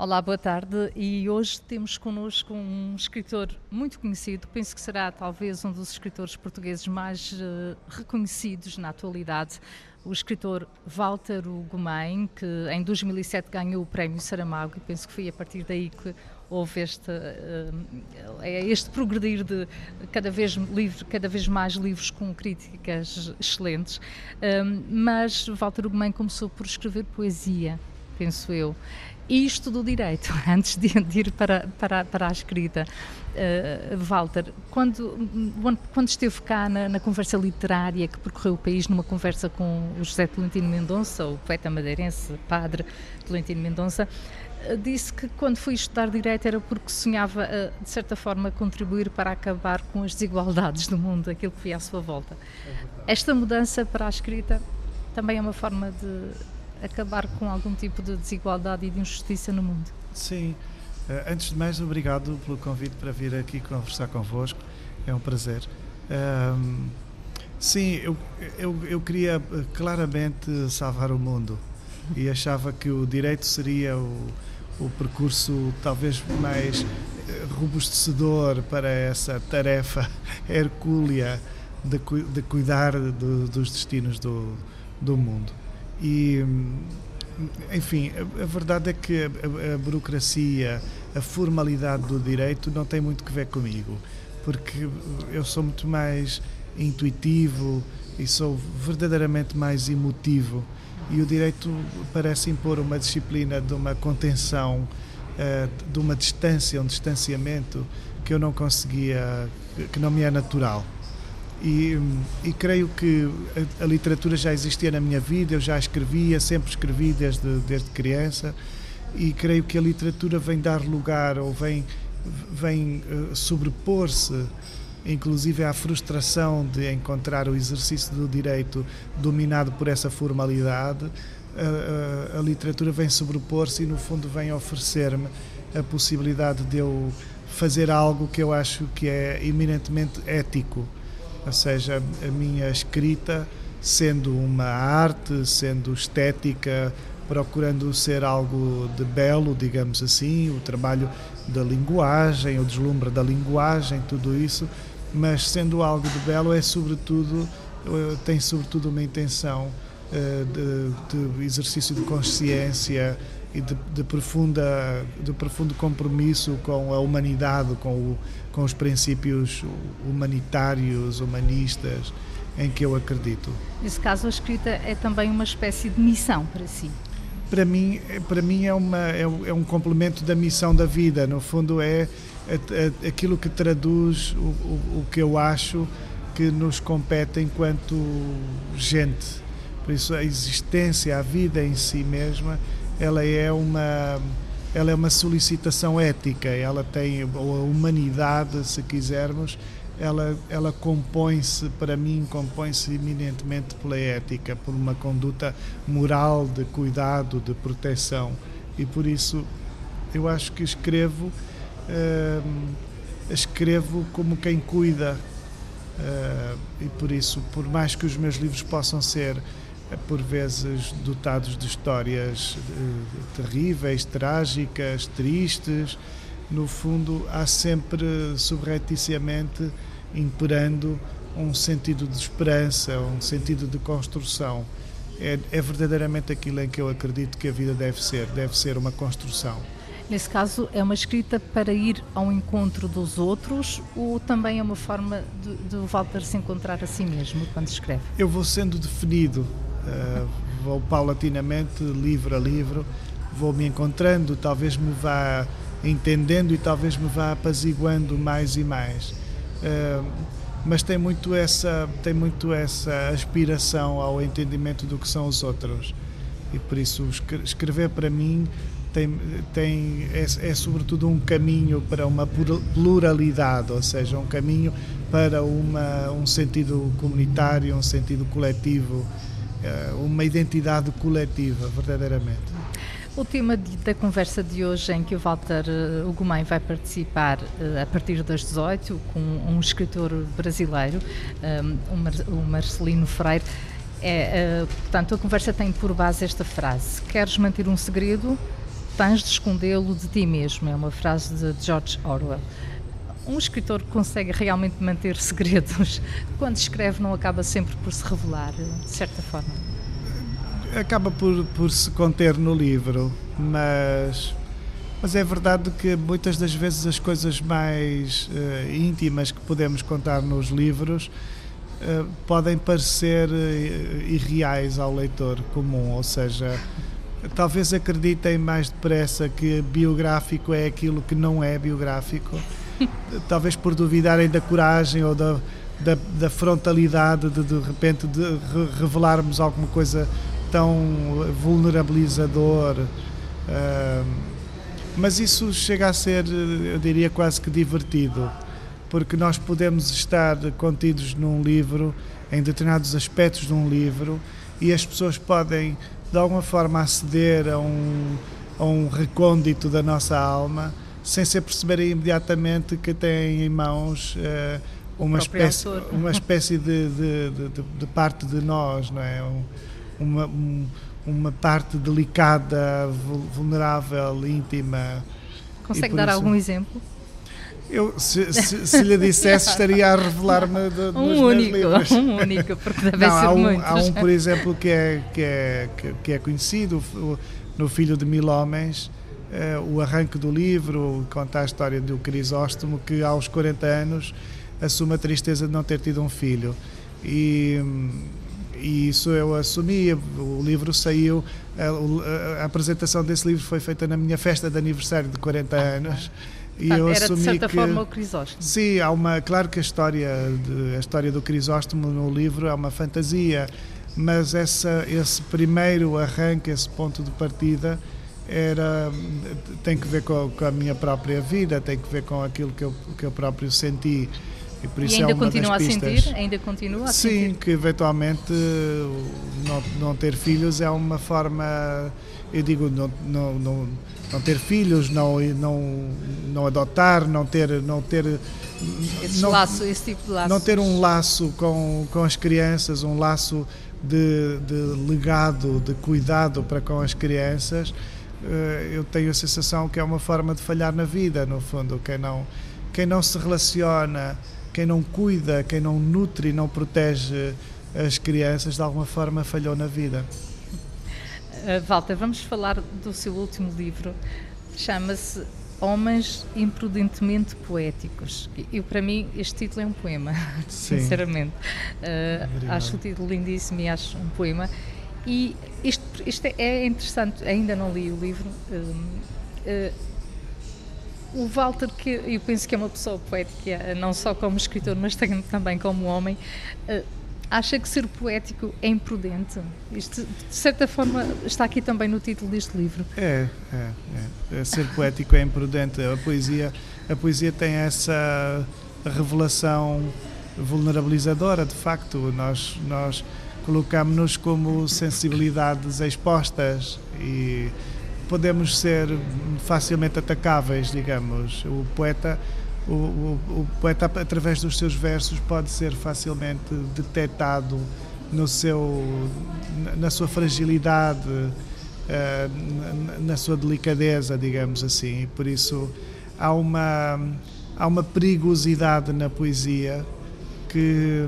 Olá, boa tarde. E hoje temos connosco um escritor muito conhecido, penso que será talvez um dos escritores portugueses mais uh, reconhecidos na atualidade, o escritor Walter Ugumem, que em 2007 ganhou o Prémio Saramago e penso que foi a partir daí que houve este, uh, este progredir de cada vez, livro, cada vez mais livros com críticas excelentes. Uh, mas Walter Ugumem começou por escrever poesia, penso eu isto do direito, antes de, de ir para, para, para a escrita. Uh, Walter, quando, quando esteve cá na, na, conversa literária que percorreu o país numa conversa com o José Tolentino Mendonça, o poeta madeirense, padre Tolentino Mendonça, uh, disse que quando foi estudar direito era porque sonhava, uh, de certa forma, contribuir para acabar com as desigualdades do mundo, aquilo que via à sua volta. É Esta mudança para a escrita também é uma forma de acabar com algum tipo de desigualdade e de injustiça no mundo. Sim. Uh, antes de mais, obrigado pelo convite para vir aqui conversar convosco. É um prazer. Uh, sim, eu, eu, eu queria eh, claramente salvar o mundo e achava que o direito seria o, o percurso talvez mais robustecedor para essa tarefa hercúlea de, de cuidar do, dos destinos do, do mundo. E, enfim, a, a verdade é que a, a, burocracia, a formalidade do direito não tem muito que ver comigo, porque eu sou muito mais intuitivo e sou verdadeiramente mais emotivo. E o direito parece impor uma disciplina de uma contenção, eh, de uma distância, um distanciamento que eu não conseguia, que não me é natural. E, e, creio que a, a, literatura já existia na minha vida, eu já escrevia, sempre escrevi desde, desde criança, e creio que a literatura vem dar lugar ou vem, vem uh, sobrepor-se, inclusive à frustração de encontrar o exercício do direito dominado por essa formalidade. A, a, a literatura vem sobrepor-se e, no fundo, vem oferecer-me a possibilidade de eu fazer algo que eu acho que é eminentemente ético ou seja, a minha escrita, sendo uma arte, sendo estética, procurando ser algo de belo, digamos assim, o trabalho da linguagem, o deslumbre da linguagem, tudo isso, mas sendo algo de belo é sobretudo eh, tem sobretudo uma intenção eh, de, de exercício de consciência e de, de, profunda, de profundo compromisso com a humanidade, com, o, com os princípios humanitários, humanistas em que eu acredito. Nesse caso, a escrita é também uma espécie de missão para si. Para mim, para mim é, uma, é, é um complemento da missão da vida. No fundo, é, é, aquilo que traduz o, o, o que eu acho que nos compete enquanto gente. Por isso, a existência, a vida em si mesma, ela é uma ela é uma solicitação ética, ela tem a humanidade, se quisermos, ela ela compõe-se para mim compõe-se eminentemente pela ética, por uma conduta moral de cuidado, de proteção. E por isso eu acho que escrevo uh, escrevo como quem cuida. Uh, e por isso por mais que os meus livros possam ser por vezes dotados de histórias eh, terríveis, trágicas, tristes. No fundo, há sempre subrepticiamente imperando um sentido de esperança, um sentido de construção. É, é verdadeiramente aquilo em que eu acredito que a vida deve ser, deve ser uma construção. Nesse caso, é uma escrita para ir ao encontro dos outros ou também é uma forma de, de Walter se encontrar a si mesmo quando escreve? Eu vou sendo definido Uh, vou paulatinamente, livro a livro, vou me encontrando, talvez me vá entendendo e talvez me vá apaziguando mais e mais. Uh, mas tem muito essa tem muito essa aspiração ao entendimento do que são os outros e por isso escrever para mim tem, tem é, é sobretudo um caminho para uma pluralidade, ou seja, um caminho para uma, um sentido comunitário, um sentido coletivo eh, uma identidade coletiva, verdadeiramente. O tema de, da conversa de hoje, em que o Walter uh, Ugumem vai participar uh, a partir das 18, com um escritor brasileiro, o Marcelino Freire, é, portanto, a conversa tem por base esta frase: Queres manter um segredo? tens de escondê-lo de ti mesmo. É uma frase de George Orwell. Um escritor consegue realmente manter segredos. Quando escreve, não acaba sempre por se revelar, de certa forma? Acaba por, por se conter no livro, mas mas é verdade que muitas das vezes as coisas mais uh, íntimas que podemos contar nos livros uh, podem parecer uh, irreais ao leitor comum, ou seja, talvez acreditem mais depressa que biográfico é aquilo que não é biográfico, talvez por duvidarem da coragem ou da, da, da frontalidade de de repente de revelarmos alguma coisa tão vulnerabilizador. Uh, mas isso chega a ser, eu diria, quase que divertido, porque nós podemos estar contidos num livro, em determinados aspectos de um livro, e as pessoas podem, de alguma forma, aceder a um, a um recôndito da nossa alma, sem se perceberem imediatamente que têm em mãos. Uh, uma espécie, uma espécie de, de, de, de, parte de nós, não é? Um, uma, um, uma parte delicada, vulnerável, íntima. Consegue dar isso, algum exemplo? Eu, se, se, se, lhe dissesse, estaria a revelar-me um único, livros. Um único, porque deve Não, ser um, muitos. Há um, por exemplo, que é, que é, que é conhecido, no Filho de Mil Homens, o arranque do livro conta a história do Crisóstomo, que aos 40 anos assume a tristeza de não ter tido um filho. E e isso eu assumi. O livro saiu, a, a, apresentação desse livro foi feita na minha festa de aniversário de 40 ah, anos. E eu era assumi de certa que, forma o Crisóstomo. Sim, há uma, claro que a história, de, a história do Crisóstomo no livro é uma fantasia, mas essa, esse primeiro arranque, esse ponto de partida, era, tem que ver com, com a minha própria vida, tem que ver com aquilo que eu, que eu próprio senti. E, por isso e ainda é continua a sentir? Ainda continua a Sim, sentir? que eventualmente não, não ter filhos é uma forma, eu digo, não, não, não, não ter filhos, não, não, não adotar, não ter. Não ter esse, não, laço, esse tipo de laço. Não ter um laço com, com as crianças, um laço de, de legado, de cuidado para com as crianças, eu tenho a sensação que é uma forma de falhar na vida, no fundo. Quem não, quem não se relaciona quem não cuida, quem não nutre e não protege as crianças, de alguma forma falhou na vida. Uh, Walter, vamos falar do seu último livro. Chama-se Homens Imprudentemente Poéticos. Eu, para mim, este título é um poema, Sim. sinceramente. Uh, acho o título lindíssimo e acho um poema. E isto, isto é interessante, ainda não li o livro. Uh, o Walter, que eu penso que é uma pessoa poética, não só como escritor, mas também como homem, eh, acha que ser poético é imprudente? Isto, de certa forma, está aqui também no título deste livro. É, é, é. Ser poético é imprudente. A poesia, a poesia tem essa revelação vulnerabilizadora, de facto. Nós, nós colocamos-nos como sensibilidades expostas e podemos ser facilmente atacáveis, digamos. O poeta, o, o, o, poeta através dos seus versos pode ser facilmente detectado no seu, na sua fragilidade, eh, na sua delicadeza, digamos assim. Por isso há uma há uma perigosidade na poesia que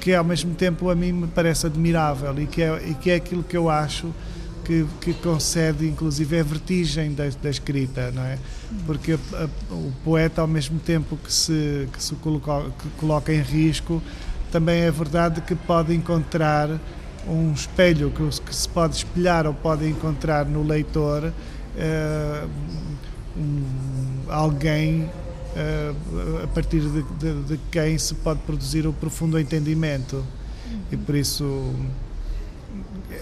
que ao mesmo tempo a mim me parece admirável e que é, e que é aquilo que eu acho que, que concede inclusive a vertigem da, da escrita, não é? Porque a, a, o poeta, ao mesmo tempo que se, que se coloca, que coloca em risco, também é verdade que pode encontrar um espelho que, que se pode espelhar ou pode encontrar no leitor uh, um, alguém a partir de, de, de, quem se pode produzir o profundo entendimento. E por isso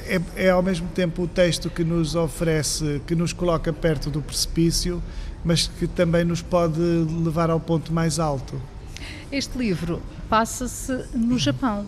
é, é, ao mesmo tempo o texto que nos oferece, que nos coloca perto do precipício, mas que também nos pode levar ao ponto mais alto. Este livro passa-se no Japão.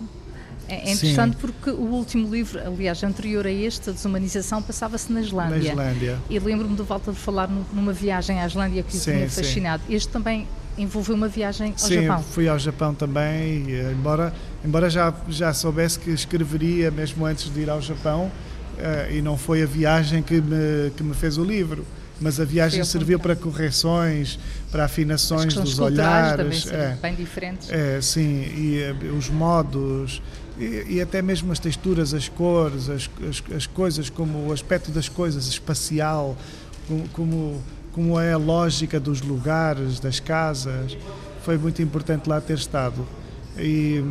É interessante Sim. porque o último livro, aliás, anterior a este, a desumanização, passava-se na Islândia. Na Islândia. E lembro-me do Walter de falar numa viagem à Islândia que o tinha fascinado. Sim. Este também envolveu uma viagem ao Sim, Japão. Sim, fui ao Japão também, embora, embora já, já soubesse que escreveria mesmo antes de ir ao Japão, uh, e não foi a viagem que me, que me fez o livro mas a viagem serviu para correções, para afinações dos olhares. É, bem diferentes. É, sim, e uh, os modos, e, e, até mesmo as texturas, as cores, as, as, as, coisas, como o aspecto das coisas, espacial, como, como, é a lógica dos lugares, das casas. Foi muito importante lá ter estado. E,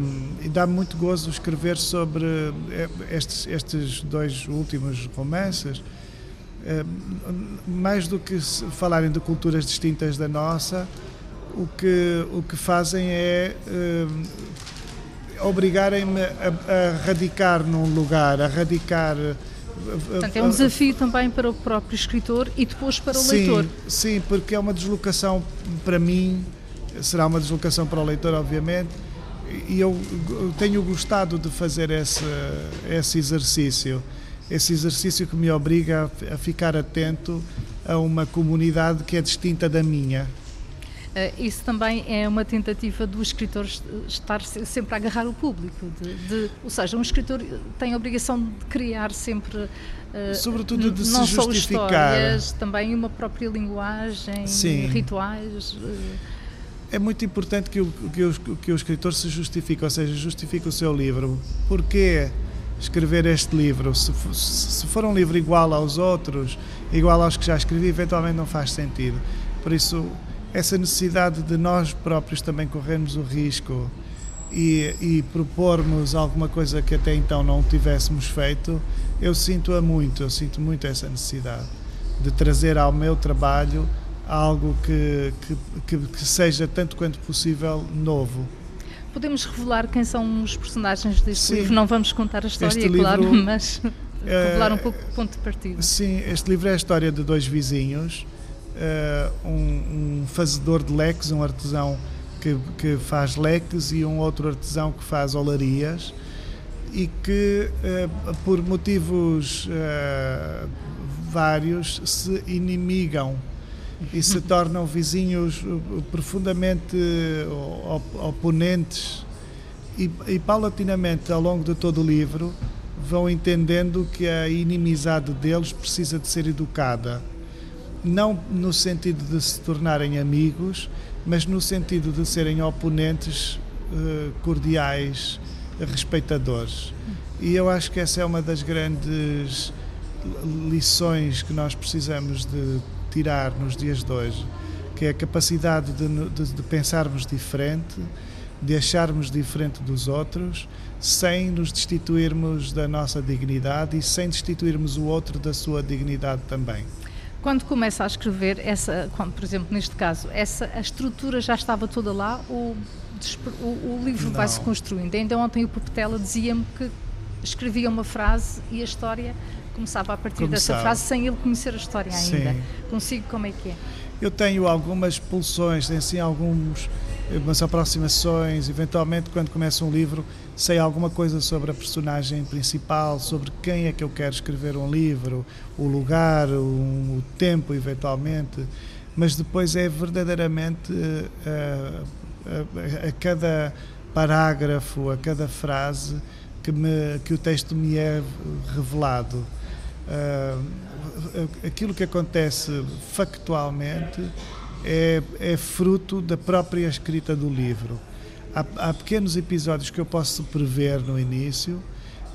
e dá-me muito gozo escrever sobre eh, estes, estes dois últimos romances eh, mais do que falarem de culturas distintas da nossa, o que, o que fazem é uh, obrigarem-me a, a, radicar num lugar, a radicar. Eh, Portanto, é um desafio também para o próprio escritor e depois para o sim, leitor. Sim, porque é uma deslocação para mim, será uma deslocação para o leitor, obviamente, e eu tenho gostado de fazer esse, esse exercício esse exercício que me obriga a, ficar atento a uma comunidade que é distinta da minha. Uh, isso também é uma tentativa do escritor estar sempre a agarrar o público, de, de, ou seja, um escritor tem a obrigação de criar sempre, uh, sobretudo de não se só justificar, histórias, também uma própria linguagem, Sim. rituais. Uh... É muito importante que o, que, o, que o escritor se justifique, ou seja, justifique o seu livro. Porquê? escrever este livro. Se, se for um livro igual aos outros, igual aos que já escrevi, eventualmente não faz sentido. Por isso, essa necessidade de nós próprios também corrermos o risco e, e propormos alguma coisa que até então não tivéssemos feito, eu sinto-a muito, eu sinto muito essa necessidade de trazer ao meu trabalho algo que, que, que, seja tanto quanto possível novo. Podemos revelar quem são os personagens deste sim. livro? Não vamos contar a história, este claro, livro, mas revelar um pouco o ponto de partida. Sim, este livro é a história de dois vizinhos, uh, um, um, fazedor de leques, um artesão que, que faz leques e um outro artesão que faz olarias e que, uh, por motivos uh, vários, se inimigam e se tornam vizinhos profundamente uh, oponentes e, e, paulatinamente ao longo de todo o livro vão entendendo que a inimizade deles precisa de ser educada não no sentido de se tornarem amigos mas no sentido de serem oponentes uh, cordiais respeitadores e eu acho que essa é uma das grandes lições que nós precisamos de tirar nos dias de hoje, que é a capacidade de, de, de pensarmos diferente, de acharmos diferente dos outros, sem nos destituirmos da nossa dignidade e sem destituirmos o outro da sua dignidade também. Quando começa a escrever, essa, quando, por exemplo, neste caso, essa, a estrutura já estava toda lá ou o, o livro vai se construindo? Ainda ontem o Popetela dizia-me que escrevia uma frase e a história começava a partir Começava. dessa frase sem ele conhecer a história ainda. Sim. Consigo como é que é? Eu tenho algumas pulsões, tenho assim alguns umas aproximações, eventualmente quando começo um livro sei alguma coisa sobre a personagem principal, sobre quem é que eu quero escrever um livro, o lugar, o, o tempo eventualmente, mas depois é verdadeiramente uh, a, a, cada parágrafo, a cada frase que, me, que o texto me é revelado. Uh, aquilo que acontece factualmente é, é, fruto da própria escrita do livro. Há, há, pequenos episódios que eu posso prever no início,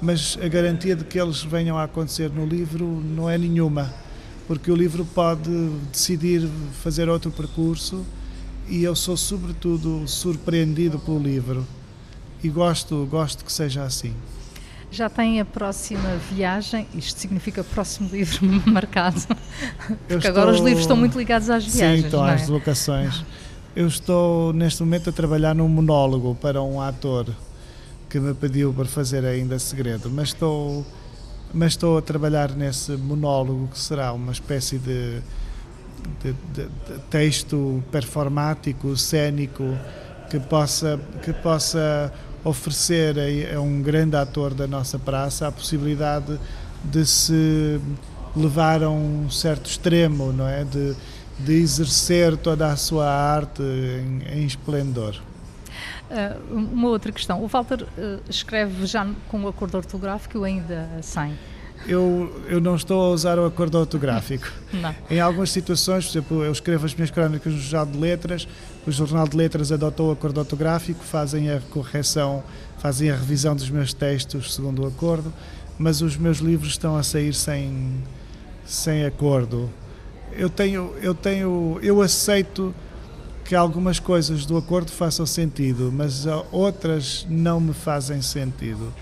mas a garantia de que eles venham a acontecer no livro não é nenhuma, porque o livro pode decidir fazer outro percurso e eu sou sobretudo surpreendido pelo livro e gosto gosto que seja assim. Já tem a próxima viagem, isto significa próximo livro marcado, porque estou... agora os livros estão muito ligados às viagens. Sim, estão é? às deslocações. Eu estou neste momento a trabalhar num monólogo para um ator que me pediu para fazer ainda segredo, mas estou, mas estou a trabalhar nesse monólogo que será uma espécie de, de, de, de texto performático, cênico, que possa, que possa oferecer a, a um grande ator da nossa praça a possibilidade de se levar a um certo extremo, não é? De, de exercer toda a sua arte em, em esplendor. Uh, uma outra questão. O Walter uh, escreve já com o acordo ortográfico ainda sem? Eu, eu não estou a usar o acordo ortográfico. Não. Em algumas situações, por exemplo, eu escrevo as minhas crónicas no Jornal de Letras, o Jornal de Letras adotou o acordo ortográfico, fazem a correção, fazem a revisão dos meus textos segundo o acordo, mas os meus livros estão a sair sem, sem acordo. Eu tenho, eu tenho, eu aceito que algumas coisas do acordo façam sentido, mas outras não me fazem sentido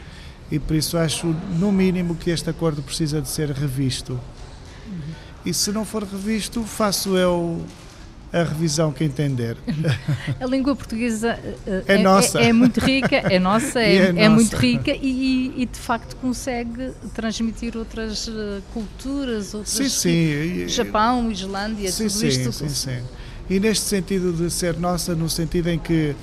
e por isso acho, no mínimo, que este acordo precisa de ser revisto. E se não for revisto, faço eu a revisão que entender. A língua portuguesa é, é nossa. É, é, muito rica, é nossa, é, é, é muito rica e, e, de facto consegue transmitir outras eh, culturas, outras sim, sim. Japão, Islândia, sim, tudo sim, isto. Sim, sim. E neste sentido de ser nossa, no sentido em que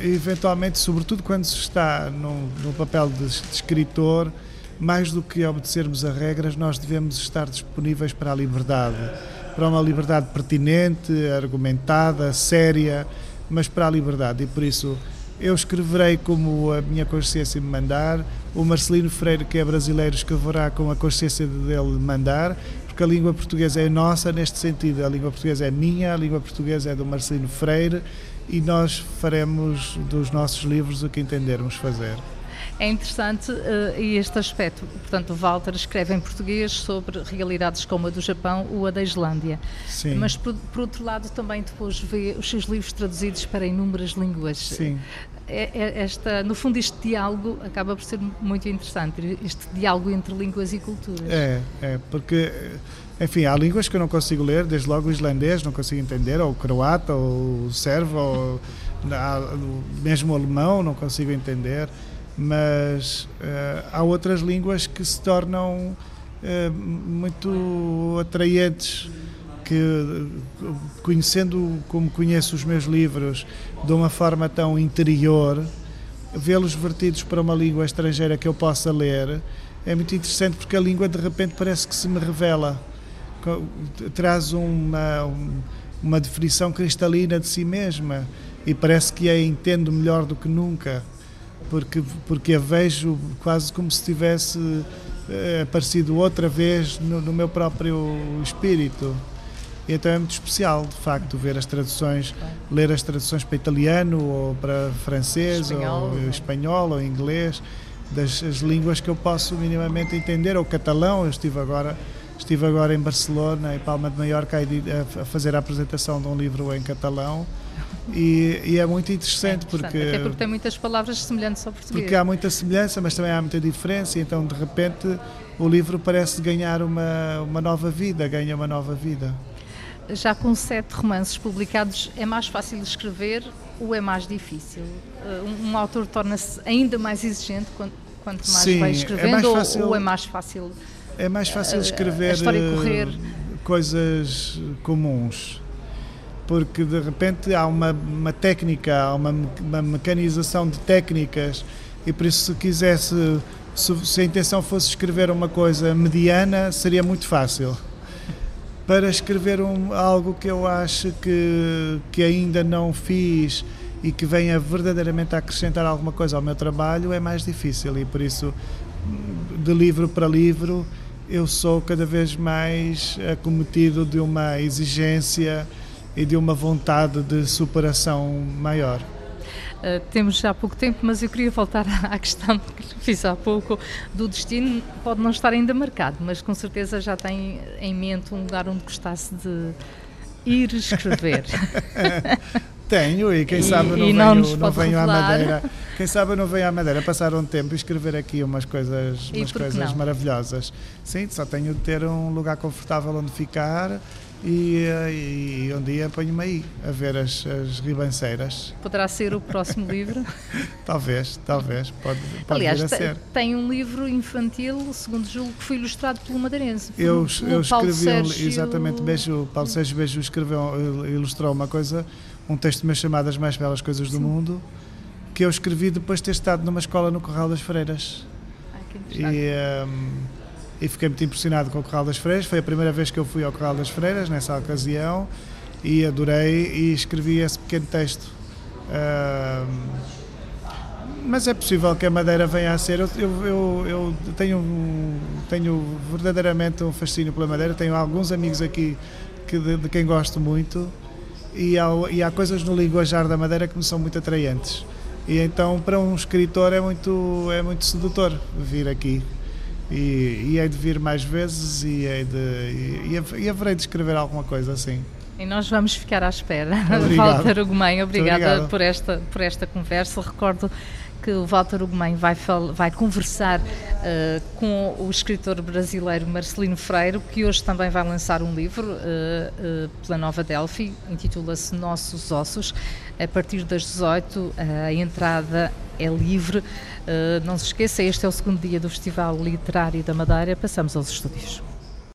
eventualmente, sobretudo quando se está no papel de, de, escritor, mais do que obedecermos a regras, nós devemos estar disponíveis para a liberdade, para uma liberdade pertinente, argumentada, séria, mas para a liberdade. E por isso eu escreverei como a minha consciência me mandar, o Marcelino Freire, que é brasileiro, escreverá com a consciência dele mandar, porque a língua portuguesa é nossa neste sentido. A língua portuguesa é minha, a língua portuguesa é do Marcelino Freire e nós faremos dos nossos livros o que entendermos fazer. É interessante uh, este aspecto. Portanto, o Walter escreve em português sobre realidades como a do Japão ou a da Islândia. Sim. Mas, por, por outro lado, também depois vê os seus livros traduzidos para inúmeras línguas. Sim. É, é, esta, no fundo, este diálogo acaba por ser muito interessante, este diálogo entre línguas e culturas. É, é porque enfim, há línguas que eu não consigo ler, desde logo o islandês não consigo entender, ou o croata, ou o servo, ou mesmo o alemão não consigo entender, mas uh, há outras línguas que se tornam uh, muito atraentes, que conhecendo como conheço os meus livros de uma forma tão interior, vê-los vertidos para uma língua estrangeira que eu possa ler é muito interessante porque a língua de repente parece que se me revela traz uma, uma definição cristalina de si mesma e parece que a entendo melhor do que nunca, porque, porque a vejo quase como se tivesse eh, aparecido outra vez no, no meu próprio espírito. E então é muito especial, de facto, ver as traduções, ler as traduções para italiano ou para francês espanhol. ou espanhol ou inglês, das línguas que eu posso minimamente entender, ou catalão, eu estive agora Estive agora em Barcelona, em Palma de Mallorca, a fazer a apresentação de um livro em catalão. E, e, é muito interessante, é interessante porque até porque tem muitas palavras semelhantes ao português. Porque há muita semelhança mas também há muita diferença então de repente o livro parece ganhar uma uma nova vida ganha uma nova vida. Já com sete romances publicados é mais fácil escrever ou é mais difícil? Um, um autor torna-se ainda mais exigente quanto, quanto mais Sim, vai escrevendo é mais fácil, ou, ou é mais fácil é mais fácil escrever eh, coisas comuns porque de repente há uma, uma técnica, há uma, uma, mecanização de técnicas e por isso se quisesse, se, se, a intenção fosse escrever uma coisa mediana, seria muito fácil. Para escrever um, algo que eu acho que, que ainda não fiz e que venha verdadeiramente a acrescentar alguma coisa ao meu trabalho é mais difícil e por isso de livro para livro eu sou cada vez mais acometido de uma exigência e de uma vontade de superação maior. Uh, temos já pouco tempo, mas eu queria voltar à questão que fiz há pouco do destino. Pode não estar ainda marcado, mas com certeza já tem em mente um lugar onde gostasse de ir escrever. Tenho, e quem sabe não, não venho, não venho à Madeira. Quem sabe não venho à Madeira passar um tempo e escrever aqui umas coisas, umas coisas maravilhosas. Sim, só tenho de ter um lugar confortável onde ficar e, e um dia ponho-me aí a ver as, as ribanceiras. Poderá ser o próximo livro? talvez, talvez, pode, pode Aliás, vir a ser. tem um livro infantil, segundo julgo, que foi ilustrado pelo madeirense. Eu, eu escrevi, Sérgio... exatamente, Beijo, Paulo Sérgio Beijo escreveu, ilustrou uma coisa um texto meu chamado As Mais Belas Coisas do Sim. Mundo, que eu escrevi depois de ter estado numa escola no Corral das Freiras. e, um, e fiquei muito impressionado com o Corral das Freiras. Foi a primeira vez que eu fui ao Corral das Freiras, nessa ocasião, e adorei e escrevi esse pequeno texto. Um, mas é possível que a Madeira venha a ser. Eu, eu, eu, eu tenho, tenho verdadeiramente um fascínio pela Madeira, tenho alguns amigos aqui que, de, de quem gosto muito e há, e há coisas no linguajar da Madeira que me são muito atraentes. E então, para um escritor, é muito, é muito sedutor vir aqui. E, e hei de vir mais vezes e, hei de, e, e haverei de escrever alguma coisa assim. E nós vamos ficar à espera. Obrigado. Walter Ugumem, obrigada por esta, por esta conversa. Recordo que o Walter Ugumem vai, vai conversar eh, com o escritor brasileiro Marcelino Freire, que hoje também vai lançar um livro eh, eh, pela Nova Delphi, intitula-se Nossos Ossos. A partir das 18, a entrada é livre. Não se esqueça, este é o segundo dia do Festival Literário da Madeira. Passamos aos estúdios.